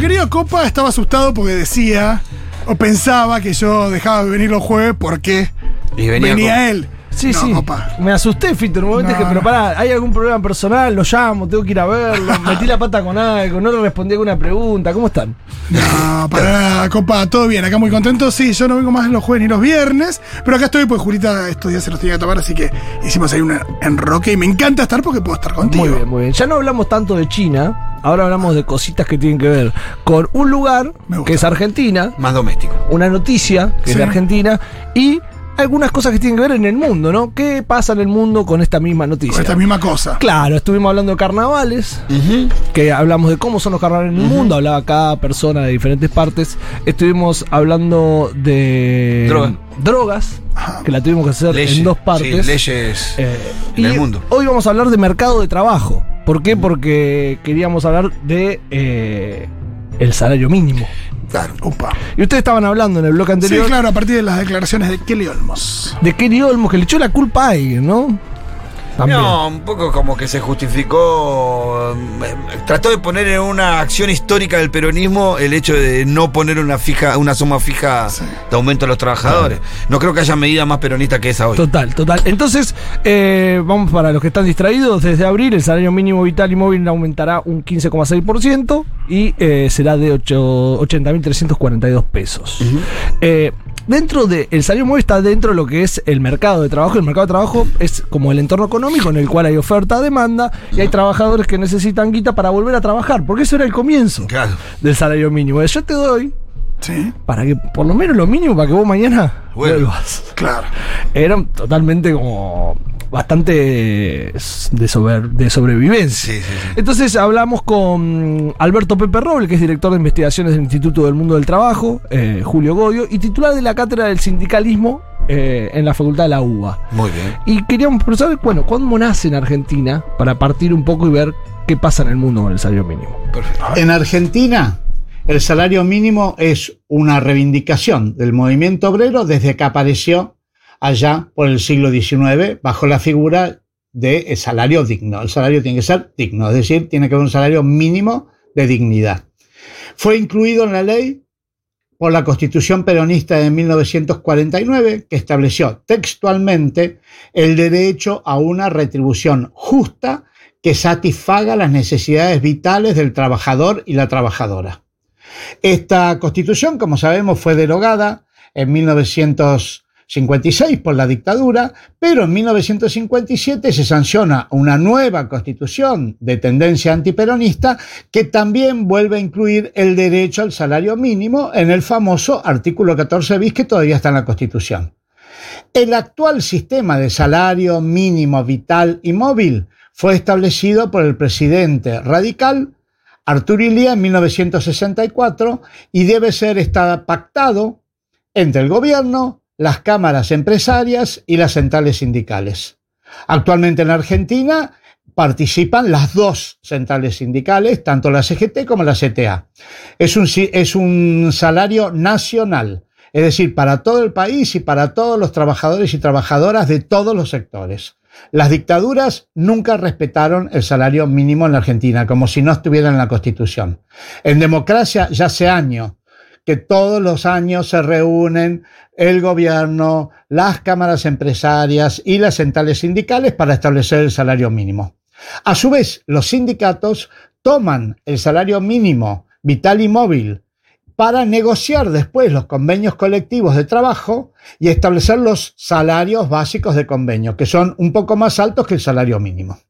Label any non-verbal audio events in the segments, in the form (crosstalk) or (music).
nuestro querido Copa estaba asustado porque decía o pensaba que yo dejaba de venir los jueves porque Y venía él. Sí, No, sí. Copa. Me asusté, Fito. En un momento No, dije, pero no. pará, ¿hay algún problema personal? Lo llamo, tengo que ir a verlo. (laughs) Metí la pata con algo, no le respondí alguna pregunta. ¿Cómo están? No, para nada, Copa, todo bien, acá muy contento. Sí, yo no vengo más los jueves ni los viernes, pero acá estoy, pues Julita estos días se los tenía que tomar, así que hicimos ahí un enroque y me encanta estar porque puedo estar contigo. Muy bien, muy bien. Ya no hablamos tanto de China, ahora hablamos de cositas que tienen que ver con un lugar que es Argentina, Más doméstico. una noticia que es de Argentina. Y algunas cosas que tienen que ver en el mundo, ¿no? ¿Qué pasa en el mundo con esta misma noticia? Con esta misma cosa. Claro, estuvimos hablando de carnavales, que hablamos de cómo son los carnavales en el mundo, hablaba cada persona de diferentes partes. Estuvimos hablando de Droga. drogas, que la tuvimos que hacer Leyes. en dos partes. Sí, leyes Eh, en y el mundo. Hoy vamos a hablar de mercado de trabajo. ¿Por qué? Porque queríamos hablar de eh, el salario mínimo. Claro. Y ustedes estaban hablando en el bloque Sí, anterior claro, a partir de las declaraciones de Kelly Olmos. de Kenny Olmos, que le echó la culpa a alguien, ¿no? También. No, un poco como que se justificó. eh, Trató de poner en una acción histórica del peronismo el hecho de no poner una fija, una suma fija Sí. de aumento a los trabajadores. No creo que haya medida más peronista que esa hoy. Total, total. Entonces, eh, vamos para los que están distraídos. Desde abril, el salario mínimo vital y móvil aumentará un 15,6% y eh, será de ocho- 80.342 pesos. Eh, dentro del salario móvil está dentro de lo que es el mercado de trabajo. El mercado de trabajo es como el entorno económico en el cual hay oferta, demanda y hay trabajadores que necesitan guita para volver a trabajar, porque eso era el comienzo Claro. del salario mínimo. Yo te doy Sí, para que por lo menos lo mínimo para que vos mañana Vuelvas. vuelvas claro. eran totalmente como bastante de, sobre- de sobrevivencia. Sí, sí, sí. Entonces hablamos con Alberto Pepe Roble, que es director de investigaciones del Instituto del Mundo del Trabajo, eh, Julio Goyo, y titular de la cátedra del sindicalismo eh, en la Facultad de la UBA. Muy bien. Y queríamos pero saber, bueno, ¿cuándo nace en Argentina? Para partir un poco y ver qué pasa en el mundo con el salario mínimo. Perfecto. En Argentina, el salario mínimo es una reivindicación del movimiento obrero desde que apareció allá por el siglo XIX bajo la figura de salario digno. El salario tiene que ser digno, es decir, tiene que haber un salario mínimo de dignidad. Fue incluido en la ley por la Constitución Peronista de 1949, que estableció textualmente el derecho a una retribución justa que satisfaga las necesidades vitales del trabajador y la trabajadora. Esta constitución, como sabemos, fue derogada en 1956 por la dictadura, pero en 1957 se sanciona una nueva constitución de tendencia antiperonista que también vuelve a incluir el derecho al salario mínimo en el famoso artículo 14 bis que todavía está en la constitución. El actual sistema de salario mínimo vital y móvil fue establecido por el presidente radical Arturo Illia en 1964 y debe ser pactado entre el gobierno, las cámaras empresarias y las centrales sindicales. Actualmente en Argentina participan las dos centrales sindicales, tanto la CGT como la CTA. Es un, es un salario nacional, es decir, para todo el país y para todos los trabajadores y trabajadoras de todos los sectores. Las dictaduras nunca respetaron el salario mínimo en la Argentina, como si no estuviera en la Constitución. En democracia ya hace años que todos los años se reúnen el gobierno, las cámaras empresarias y las centrales sindicales para establecer el salario mínimo. A su vez, los sindicatos toman el salario mínimo vital y móvil para negociar después los convenios colectivos de trabajo y establecer los salarios básicos de convenio, que son un poco más altos que el salario mínimo.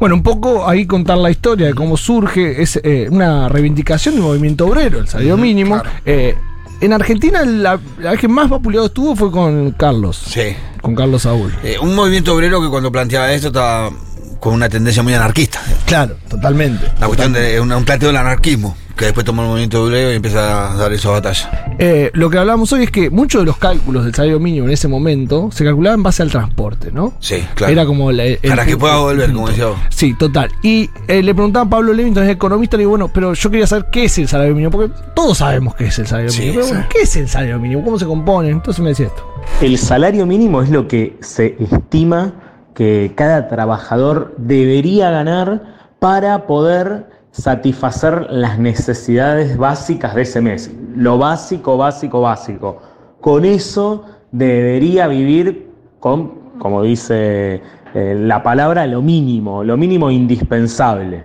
Bueno, un poco ahí contar la historia de cómo surge, es eh, una reivindicación del movimiento obrero, el salario mínimo. claro. Eh, en Argentina la, la vez que más vapuleado estuvo fue con Carlos, Sí. con Carlos Saúl. Eh, un movimiento obrero que cuando planteaba esto estaba con una tendencia muy anarquista. Claro, totalmente. La cuestión de un, un planteo del anarquismo, que después toma el movimiento obrero y empieza a dar esa batalla. Eh, lo que hablamos hoy es que muchos de los cálculos del salario mínimo en ese momento se calculaban en base al transporte, ¿no? Sí, claro. Era como la- el- Para que pueda volver, como decía vos. Sí, total. Y eh, le preguntaba a Pablo Levington, es economista, le digo, bueno, pero yo quería saber qué es el salario mínimo, porque todos sabemos qué es el salario Sí, mínimo. Pero bueno, sí. ¿qué es el salario mínimo? ¿Cómo se compone? Entonces me decía esto. El salario mínimo es lo que se estima que cada trabajador debería ganar para poder satisfacer las necesidades básicas de ese mes. Lo básico, básico, básico. Con eso debería vivir con, como dice eh, la palabra, lo mínimo, lo mínimo indispensable.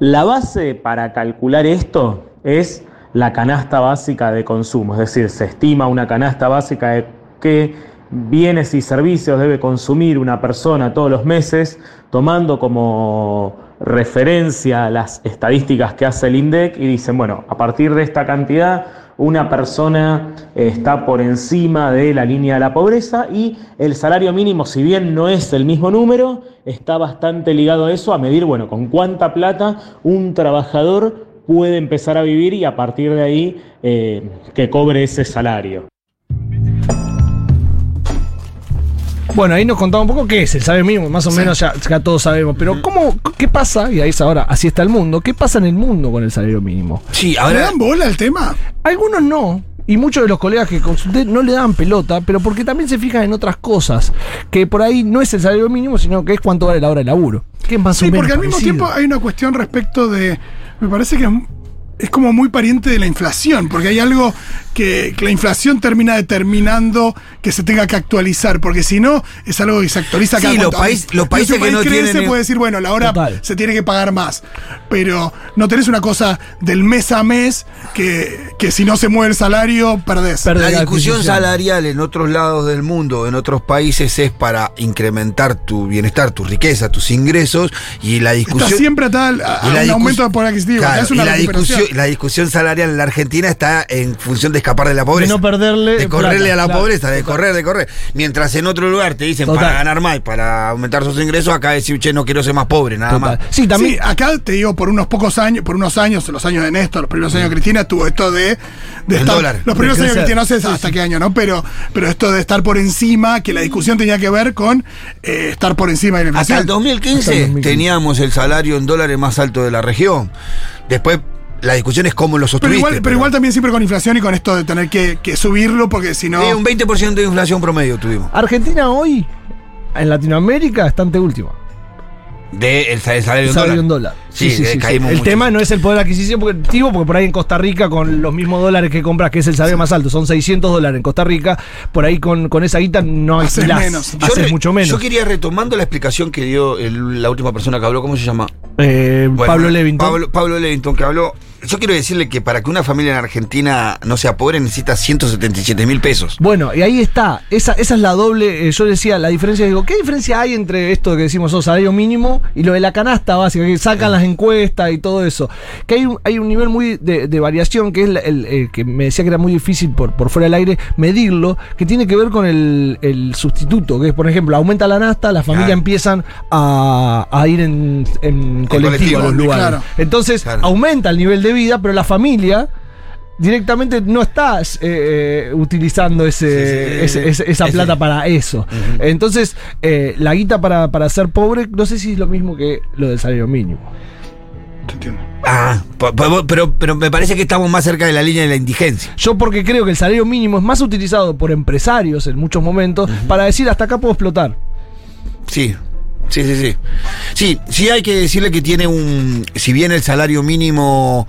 La base para calcular esto es la canasta básica de consumo, es decir, se estima una canasta básica de qué bienes y servicios debe consumir una persona todos los meses, tomando como referencia las estadísticas que hace el INDEC y dicen, bueno, a partir de esta cantidad una persona eh, está por encima de la línea de la pobreza y el salario mínimo, si bien no es el mismo número, está bastante ligado a eso, a medir, bueno, con cuánta plata un trabajador puede empezar a vivir y a partir de ahí eh, que cobre ese salario. Bueno, ahí nos contaba un poco qué es el salario mínimo, más o menos ya, ya todos sabemos. Pero ¿cómo, qué pasa? Y ahí es ahora, así está el mundo. ¿Qué pasa en el mundo con el salario mínimo? Sí, ¿Le ahora. dan bola al tema? Algunos no. Y muchos de los colegas que consulté no le dan pelota, pero porque también se fijan en otras cosas. Que por ahí no es el salario mínimo, sino que es cuánto vale la hora de laburo. Que es más o Sí, menos porque al mismo tiempo hay una cuestión respecto de. Me parece que es, como muy pariente de la inflación, porque hay algo que, que la inflación termina determinando que se tenga que actualizar, porque si no, es algo que se actualiza cada Sí, los país- los Si países un que no crece, tienen- puede decir, bueno, la hora Total. se tiene que pagar más, pero no tenés una cosa del mes a mes que, que si no se mueve el salario, perdés. La la discusión salarial en otros lados del mundo, en otros países, es para incrementar tu bienestar, tu riqueza, tus ingresos. Y la Está discusión. siempre atada a, a un aumento de poder adquisitivo. Claro, es una y la discusión, la discusión salarial en la Argentina está en función de escapar de la pobreza. no perderle De correrle plata, a la claro, pobreza, de total. correr, de correr. Mientras en otro lugar te dicen Total. para ganar más, y para aumentar sus ingresos, acá decir, che, no quiero ser más pobre, nada Total. más. Sí, también. Sí, acá te digo, por unos pocos años, por unos años, los años de Néstor, los primeros años de Cristina, tuvo esto de, de estar. dólar. Los primeros De años de. Cristina, no sé hasta qué año, ¿no? Pero, pero esto de estar por encima, que la discusión tenía que ver con eh, estar por encima de la inflación. el 2015 Hasta el 2015. teníamos el salario en dólares más alto de la región. Después, la discusión es cómo lo pero sostuviste. igual, pero igual también siempre con inflación y con esto de tener que, que subirlo, porque si no. Sí, un 20% de inflación promedio tuvimos. Argentina hoy, en Latinoamérica, está ante última. De el, sal- el salario en Salario en dólar. dólar. Sí, eh, caímos El mucho. tema no es el poder adquisitivo, porque, porque por ahí en Costa Rica, con los mismos dólares que compras, que es el salario más alto, son 600 dólares en Costa Rica, por ahí con, con esa guita no Haces alquilás, menos. Yo haces re- mucho menos. Yo quería, retomando la explicación que dio el- la última persona que habló, ¿cómo se llama? Eh, Bueno, Pablo Levington. Pablo, Pablo Levington, que habló. Yo quiero decirle que para que una familia en Argentina no sea pobre necesita 177 mil pesos. Bueno, y ahí está. Esa, esa es la doble. eh, yo decía, la diferencia. Digo, ¿qué diferencia hay entre esto que decimos, oh, salario mínimo y lo de la canasta básica, que sacan las encuestas y todo eso? Que hay un, hay un nivel muy de, de variación, que es el, que me decía que era muy difícil por, por fuera del aire medirlo, que tiene que ver con el, el sustituto, que es, por ejemplo, aumenta la nasta, las familias Claro. empiezan a, a ir en, en colectivo colectivo, a los lugares. claro. Entonces, Claro. aumenta el nivel de vida, pero la familia directamente no estás eh, eh, utilizando ese, Sí, sí, ese- sí. ese- esa plata para eso. Entonces, eh, la guita para, para ser pobre, no sé si es lo mismo que lo del salario mínimo. Te entiendo. Ah, pero, pero me parece que estamos más cerca de la línea de la indigencia. Yo porque creo que el salario mínimo es más utilizado por empresarios en muchos momentos para decir hasta acá puedo explotar. Sí. Sí, sí, sí. Sí, sí hay que decirle que tiene un. Si bien el salario mínimo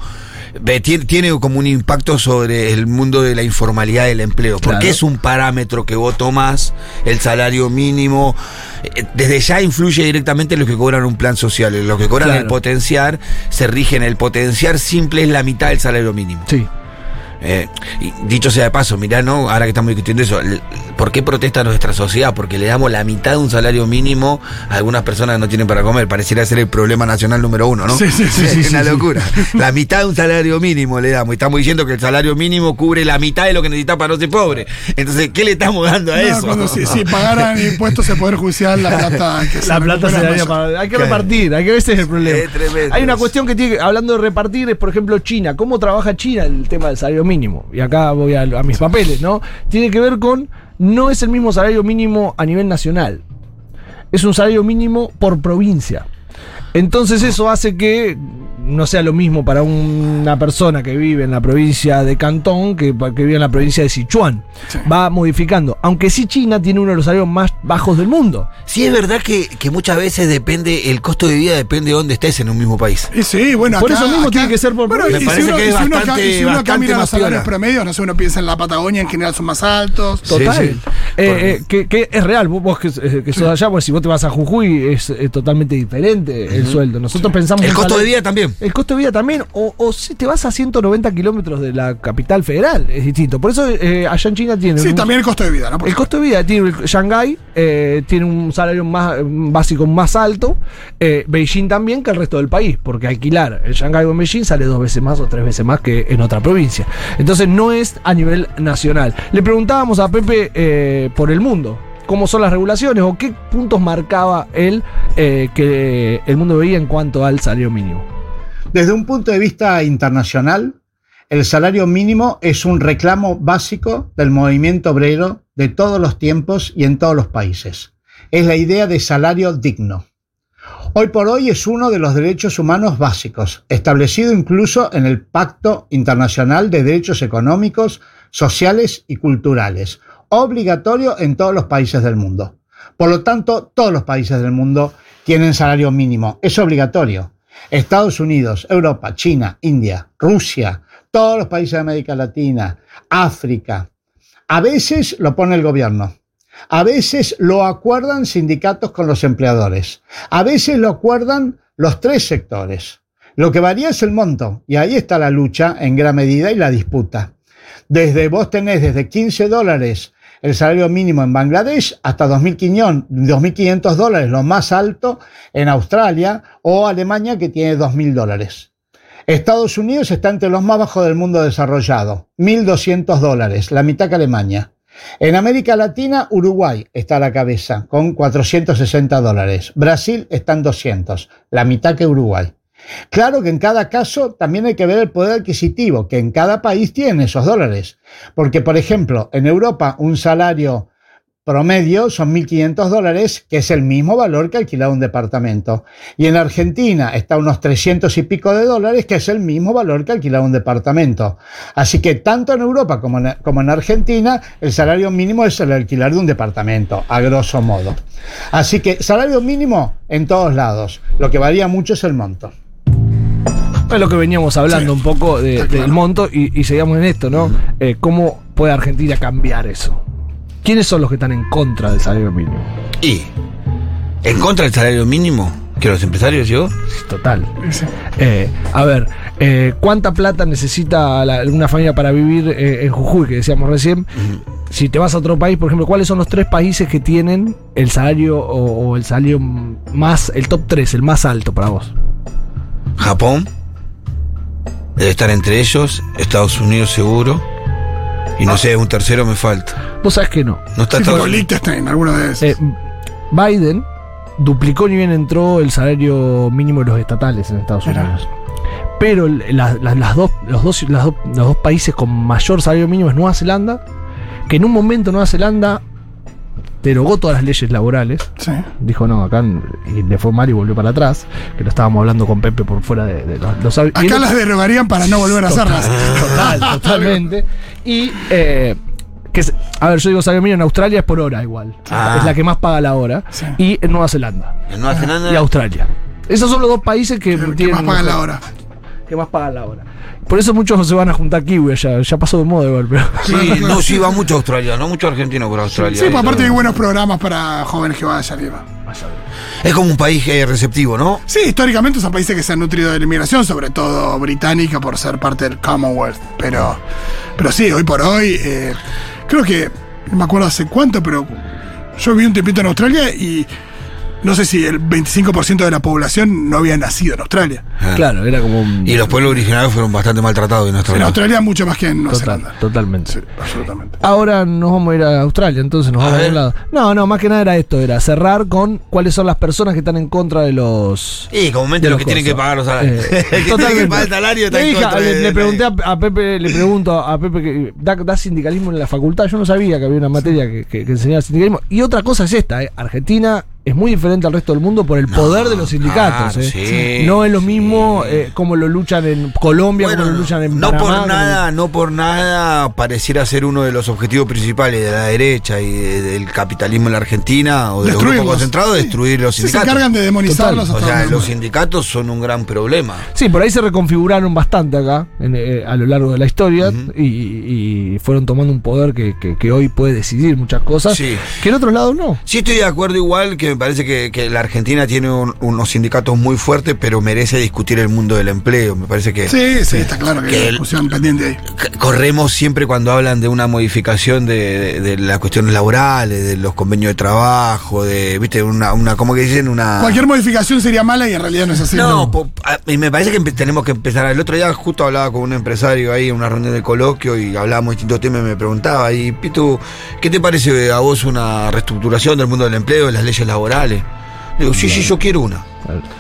ve, tiene, como un impacto sobre el mundo de la informalidad del empleo, porque Claro. es un parámetro que vos tomás, el salario mínimo. eh, Desde ya influye directamente en los que cobran un plan social. en Los que cobran Claro. el potenciar se rigen. El potenciar simple es la mitad del salario mínimo. Sí. Eh, y dicho sea de paso, mirá, ¿no? Ahora que estamos discutiendo eso, ¿por qué protesta nuestra sociedad? Porque le damos la mitad de un salario mínimo a algunas personas que no tienen para comer. Pareciera ser el problema nacional número uno, ¿no? Sí, sí, sí, (laughs) Es sí, una sí, sí. locura. La mitad de un salario mínimo le damos. Y estamos diciendo que el salario mínimo cubre la mitad de lo que necesita para no ser pobre. Entonces, ¿qué le estamos dando a No, eso? cuando si, si pagaran (laughs) impuestos el Poder Judicial, la plata (laughs) que se La plata se daría para. Hay que repartir, hay que ese es el problema. Es tremendo hay una cuestión que tiene que- hablando de repartir, es por ejemplo China. ¿Cómo trabaja China el tema del salario mínimo? Y acá voy a, mis papeles, ¿no? Tiene que ver con. No es el mismo salario mínimo a nivel nacional. Es un salario mínimo por provincia. Entonces eso hace que no sea lo mismo para una persona que vive en la provincia de Cantón que pa- que vive en la provincia de Sichuan. Va modificando. Aunque sí China tiene uno de los salarios más bajos del mundo. Sí, es verdad que, que muchas veces depende, el costo de vida depende de dónde estés en un mismo país. Y sí, bueno, Por acá- eso mismo acá- tiene que ser por bueno, Me si parece uno- que y es si uno bastante- y si uno bastante los salarios promedios, no sé, uno piensa en la Patagonia, en general son más altos. Total. Sí, sí. Eh, eh, que, que es real, vos, vos que, eh, que sos allá, pues si vos te vas a Jujuy es, totalmente diferente el sueldo. Nosotros pensamos El costo de vida también. El costo de vida también, o, o si te vas a 190 kilómetros de la capital federal, es distinto. Por eso eh, allá en China tienen. Sí, un- también el costo de vida, ¿no? Por El costo de vida tiene Shanghái, eh, tiene un salario más básico más alto, eh, Beijing también que el resto del país, porque alquilar en Shanghái o en Beijing sale dos veces más o tres veces más que en otra provincia. Entonces no es a nivel nacional. Le preguntábamos a Pepe eh, por el mundo. ¿Cómo son las regulaciones o qué puntos marcaba él eh, que el mundo veía en cuanto al salario mínimo? Desde un punto de vista internacional, el salario mínimo es un reclamo básico del movimiento obrero de todos los tiempos y en todos los países. Es la idea de salario digno. Hoy por hoy es uno de los derechos humanos básicos, establecido incluso en el Pacto Internacional de Derechos Económicos, Sociales y Culturales, obligatorio en todos los países del mundo. Por lo tanto, todos los países del mundo tienen salario mínimo, es obligatorio. Estados Unidos, Europa, China, India, Rusia, todos los países de América Latina, África. A veces lo pone el gobierno. A veces lo acuerdan sindicatos con los empleadores. A veces lo acuerdan los tres sectores. Lo que varía es el monto, y ahí está la lucha en gran medida y la disputa. Desde vos tenés desde 15 dólares el salario mínimo en Bangladesh hasta 2.500 2.500 dólares, lo más alto en Australia o Alemania que tiene 2.000 dólares. Estados Unidos está entre los más bajos del mundo desarrollado, 1.200 dólares, la mitad que Alemania. En América Latina, Uruguay está a la cabeza, con 460 dólares. Brasil está en 200, la mitad que Uruguay. Claro que en cada caso también hay que ver el poder adquisitivo, que en cada país tiene esos dólares. Porque, por ejemplo, en Europa un salario promedio son 1.500 dólares, que es el mismo valor que alquilar un departamento. Y en Argentina está unos 300 y pico de dólares, que es el mismo valor que alquilar un departamento. Así que tanto en Europa como en, como en Argentina, el salario mínimo es el alquilar de un departamento, a grosso modo. Así que salario mínimo en todos lados. Lo que varía mucho es el monto. Es lo que veníamos hablando Sí. un poco de- del monto y, y seguíamos en esto, ¿no? Eh, ¿Cómo puede Argentina cambiar eso? ¿Quiénes son los que están en contra del salario mínimo? Y en contra del salario mínimo que los empresarios yo Total. Sí. Eh, a ver, eh, ¿cuánta plata necesita la- una familia para vivir eh, en Jujuy, que decíamos recién? Si te vas a otro país, por ejemplo, ¿cuáles son los tres países que tienen el salario o, o el salario más, el top 3, el más alto para vos? Japón debe estar entre ellos Estados Unidos seguro y no sé un tercero me falta Vos sabés que no. no está Sí, Estados alguno de. Eh, Biden duplicó ni bien entró el salario mínimo de los estatales en Estados. Unidos. Pero el- la- la- las dos, los, dos, las dos- los dos países con mayor salario mínimo es Nueva Zelanda, que en un momento Nueva Zelanda derogó todas las leyes laborales. Sí. Dijo no, acá y le fue mal y volvió para atrás. Que lo estábamos hablando con Pepe por fuera de, de los, los Acá las derogarían para no volver a hacerlas. (laughs) Total, (laughs) totalmente. Y, eh, que es- a ver, yo digo salario mínimo en Australia es por hora igual. Ah. Es la que más paga la hora. Sí. Y en Nueva Zelanda. en Nueva Zelanda Y Australia. Esos son los dos países que, Que tienen más pagan la hora. Que más pagan la hora. Por eso muchos se van a juntar kiwi allá. Ya pasó de moda igual, pero. sí (laughs) no sí va mucho a Australia no mucho argentino por Australia Sí, pues aparte hay buenos programas para jóvenes que vayan. y demás. es como un país eh, receptivo no Sí, históricamente son países que se han nutrido de la inmigración, sobre todo británica, por ser parte del Commonwealth. Pero, pero sí, hoy por hoy, eh, creo que, no me acuerdo hace cuánto, pero yo viví un tiempito en Australia y no sé si el 25% de la población no había nacido en Australia. Claro, era como un. y los pueblos originarios fueron bastante maltratados en nuestra En Australia mucho más que en Nueva Total, Zelanda. totalmente. Sí, absolutamente. Ahora nos vamos a ir a Australia, entonces nos A vamos a ver. un lado. No, no, más que nada era esto, era cerrar con cuáles son las personas que están en contra de los. y comúnmente los los que tienen que pagar los salarios Eh, el (laughs) que tiene que totalmente. pagar el salario está Le en contra le, de- le pregunté a, a Pepe, le pregunto a Pepe que da, da sindicalismo en la facultad. Yo no sabía que había una materia que, que- que enseñaba sindicalismo. Y otra cosa es esta, eh, Argentina es muy diferente al resto del mundo por el poder de los sindicatos. claro, ¿eh? sí, no es lo sí. mismo eh, como lo luchan en Colombia, Bueno, como lo luchan en no Panamá, por como- nada, no por nada pareciera ser uno de los objetivos principales de la derecha y de- del capitalismo en la Argentina o de los grupos concentrados, Sí. destruir los Sí, se sindicatos. encargan de demonizarlos o hasta sea, los sindicatos son un gran problema. Sí, por ahí se reconfiguraron bastante acá en, eh, a lo largo de la historia y, y fueron tomando un poder que, que- que hoy puede decidir muchas cosas Sí. que en otros lados no. Sí estoy de acuerdo igual que me parece que, que la Argentina tiene un- unos sindicatos muy fuertes, pero merece discutir el mundo del empleo. Me parece que Sí, sí, está claro que, Que hay una discusión pendiente ahí. corremos siempre cuando hablan de una modificación de, de- de las cuestiones laborales, de los convenios de trabajo, de, viste, una, una ¿cómo que dicen? Una... Cualquier modificación sería mala y en realidad no es así. No, y me parece que tenemos que empezar. El otro día justo hablaba con un empresario ahí en una reunión de coloquio y hablábamos de distintos temas y me preguntaba, y Pitu, ¿qué te parece a vos una reestructuración del mundo del empleo, de las leyes laborales? Digo, sí, sí, yo quiero una.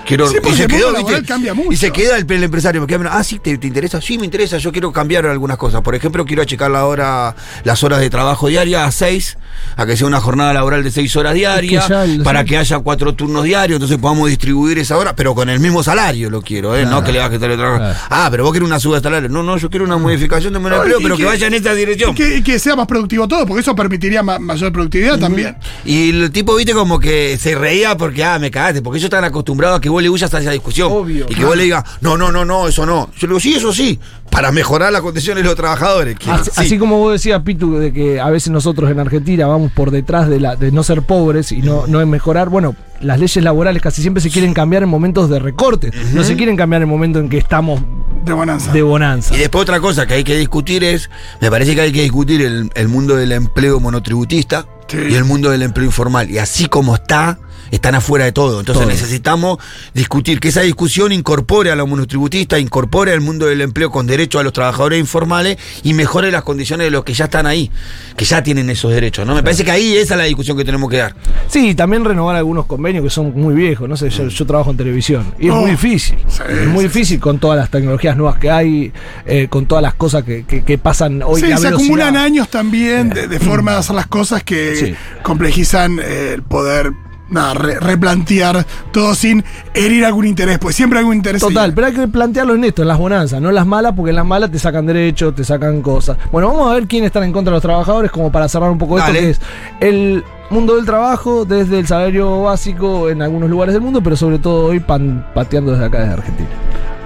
Quiero, Sí, y se quedó, ¿viste? cambia mucho. Y se queda el, el empresario, me queda ah, sí, ¿te, te interesa? Sí, me interesa, yo quiero cambiar algunas cosas. Por ejemplo, quiero achicar la hora, las horas de trabajo diaria a seis, a que sea una jornada laboral de seis horas diarias, ya para sí. que haya cuatro turnos diarios, entonces podamos distribuir esa hora, pero con el mismo salario lo quiero, ¿eh? No que le bajes el trabajo. Claro. Ah, pero vos querés una suba de salario. No, no, yo quiero una modificación de empleo, pero que, que- vaya en esta dirección. Y que, y que sea más productivo todo, porque eso permitiría ma- mayor productividad también. Y el tipo, viste, como que se reía porque, ah, me cagaste, porque ellos están acostumbrados a que vos le huyas a esa discusión. Obvio. y que vos le digas, no, no, no, no, eso no. Yo le digo, sí, eso sí, para mejorar las condiciones de los trabajadores. que Así, sí. así como vos decías, Pitu, de que a veces nosotros en Argentina vamos por detrás de, la, de no ser pobres y no, no en mejorar, bueno, las leyes laborales casi siempre se quieren cambiar en momentos de recorte, no se quieren cambiar en el momento en que estamos De bonanza. de bonanza. Y después otra cosa que hay que discutir es, me parece que hay que discutir el, el mundo del empleo monotributista Sí. y el mundo del empleo informal. Y así como está, están afuera de todo. Entonces Todo. necesitamos discutir que esa discusión incorpore a los monotributistas, incorpore al mundo del empleo con derecho a los trabajadores informales y mejore las condiciones de los que ya están ahí, que ya tienen esos derechos. ¿no? Me parece que ahí esa es la discusión que tenemos que dar. Sí, también renovar algunos convenios que son muy viejos, no sé, yo, yo trabajo en televisión y es Oh, muy difícil, sí, es muy difícil con todas las tecnologías nuevas que hay, eh, con todas las cosas que, que- que pasan hoy. Sí, la se acumulan años también de, de forma de hacer las cosas que Sí. complejizan el poder nada, re- replantear todo sin herir algún interés, pues siempre hay algún interés. Total, pero hay que plantearlo en esto, en las bonanzas, no en las malas, porque en las malas te sacan derechos, te sacan cosas. Bueno, vamos a ver quiénes están en contra de los trabajadores, como para cerrar un poco esto, que es el mundo del trabajo, desde el salario básico en algunos lugares del mundo, pero sobre todo hoy pan- pateando desde acá, desde Argentina.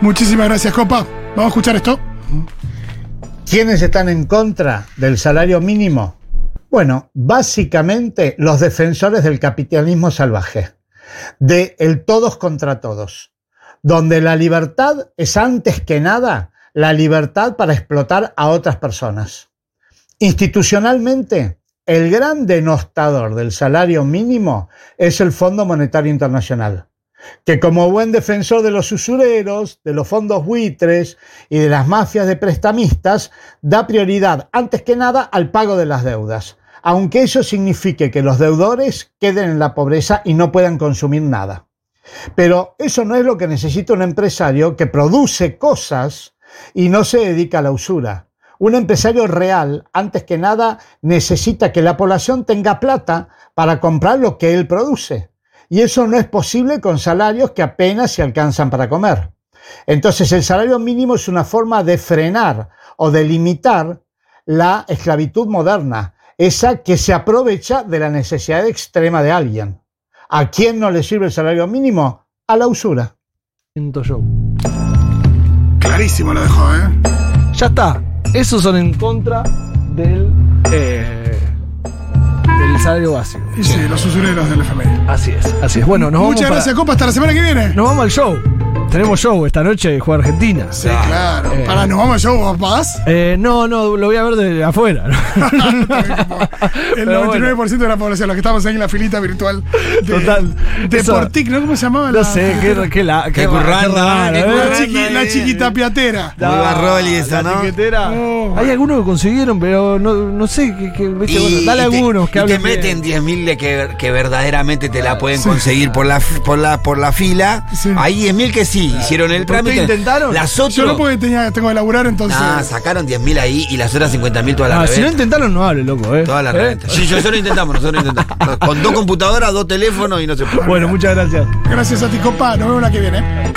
Muchísimas gracias, Copa. Vamos a escuchar esto. ¿Quiénes están en contra del salario mínimo? Bueno, básicamente los defensores del capitalismo salvaje, de el todos contra todos, donde la libertad es antes que nada la libertad para explotar a otras personas. Institucionalmente, el gran denostador del salario mínimo es el Fondo Monetario Internacional que como buen defensor de los usureros, de los fondos buitres y de las mafias de prestamistas, da prioridad antes que nada al pago de las deudas, aunque eso signifique que los deudores queden en la pobreza y no puedan consumir nada. Pero eso no es lo que necesita un empresario que produce cosas y no se dedica a la usura. Un empresario real, antes que nada, necesita que la población tenga plata para comprar lo que él produce. Y eso no es posible con salarios que apenas se alcanzan para comer. Entonces el salario mínimo es una forma de frenar o de limitar la esclavitud moderna, esa que se aprovecha de la necesidad extrema de alguien. ¿A quién no le sirve el salario mínimo? A la usura. Clarísimo lo dejó, ¿eh? Ya está. Esos son en contra del, eh, del salario básico. Y sí, los usureros del FMI. Así es, así es. Bueno, nos Muchas vamos, gracias, para- Copa. Hasta la semana que viene. nos vamos al show. Tenemos show esta noche, juega Argentina. Sí, claro. Eh. Para, nos vamos al show, ¿vos vas? Eh, no, no, lo voy a ver de afuera. (laughs) (laughs) El Pero 99% de la población, los que estamos ahí en la filita virtual de, Total. de Eso- Portic, ¿no? ¿Cómo se llamaba? No la- sé, qué, (laughs) qué, la, Qué qué ¿eh? La, chiqui- la chiquita piatera. Barroli esa, la ¿no? Oh. Hay algunos que consiguieron, pero no, no sé. Que, que- viste, bueno, dale te- algunos que y te meten 10.000 de que, que verdaderamente te la pueden Sí. conseguir por la, por la, por la fila. Sí. Hay 10.000 que sí sí, hicieron el ¿Por qué trámite. intentaron? Las Yo no otras. porque tenía, tengo que laburar, entonces. Ah, sacaron 10.000 ahí y las otras 50.000 toda la Ah, si no intentaron, no hable, loco, ¿eh? Toda la ¿Eh? reventa. Sí, nosotros intentamos, nosotros intentamos. Con dos computadoras, dos teléfonos y no se puede. Bueno, muchas gracias. Gracias a ti, copa. Nos vemos la que viene.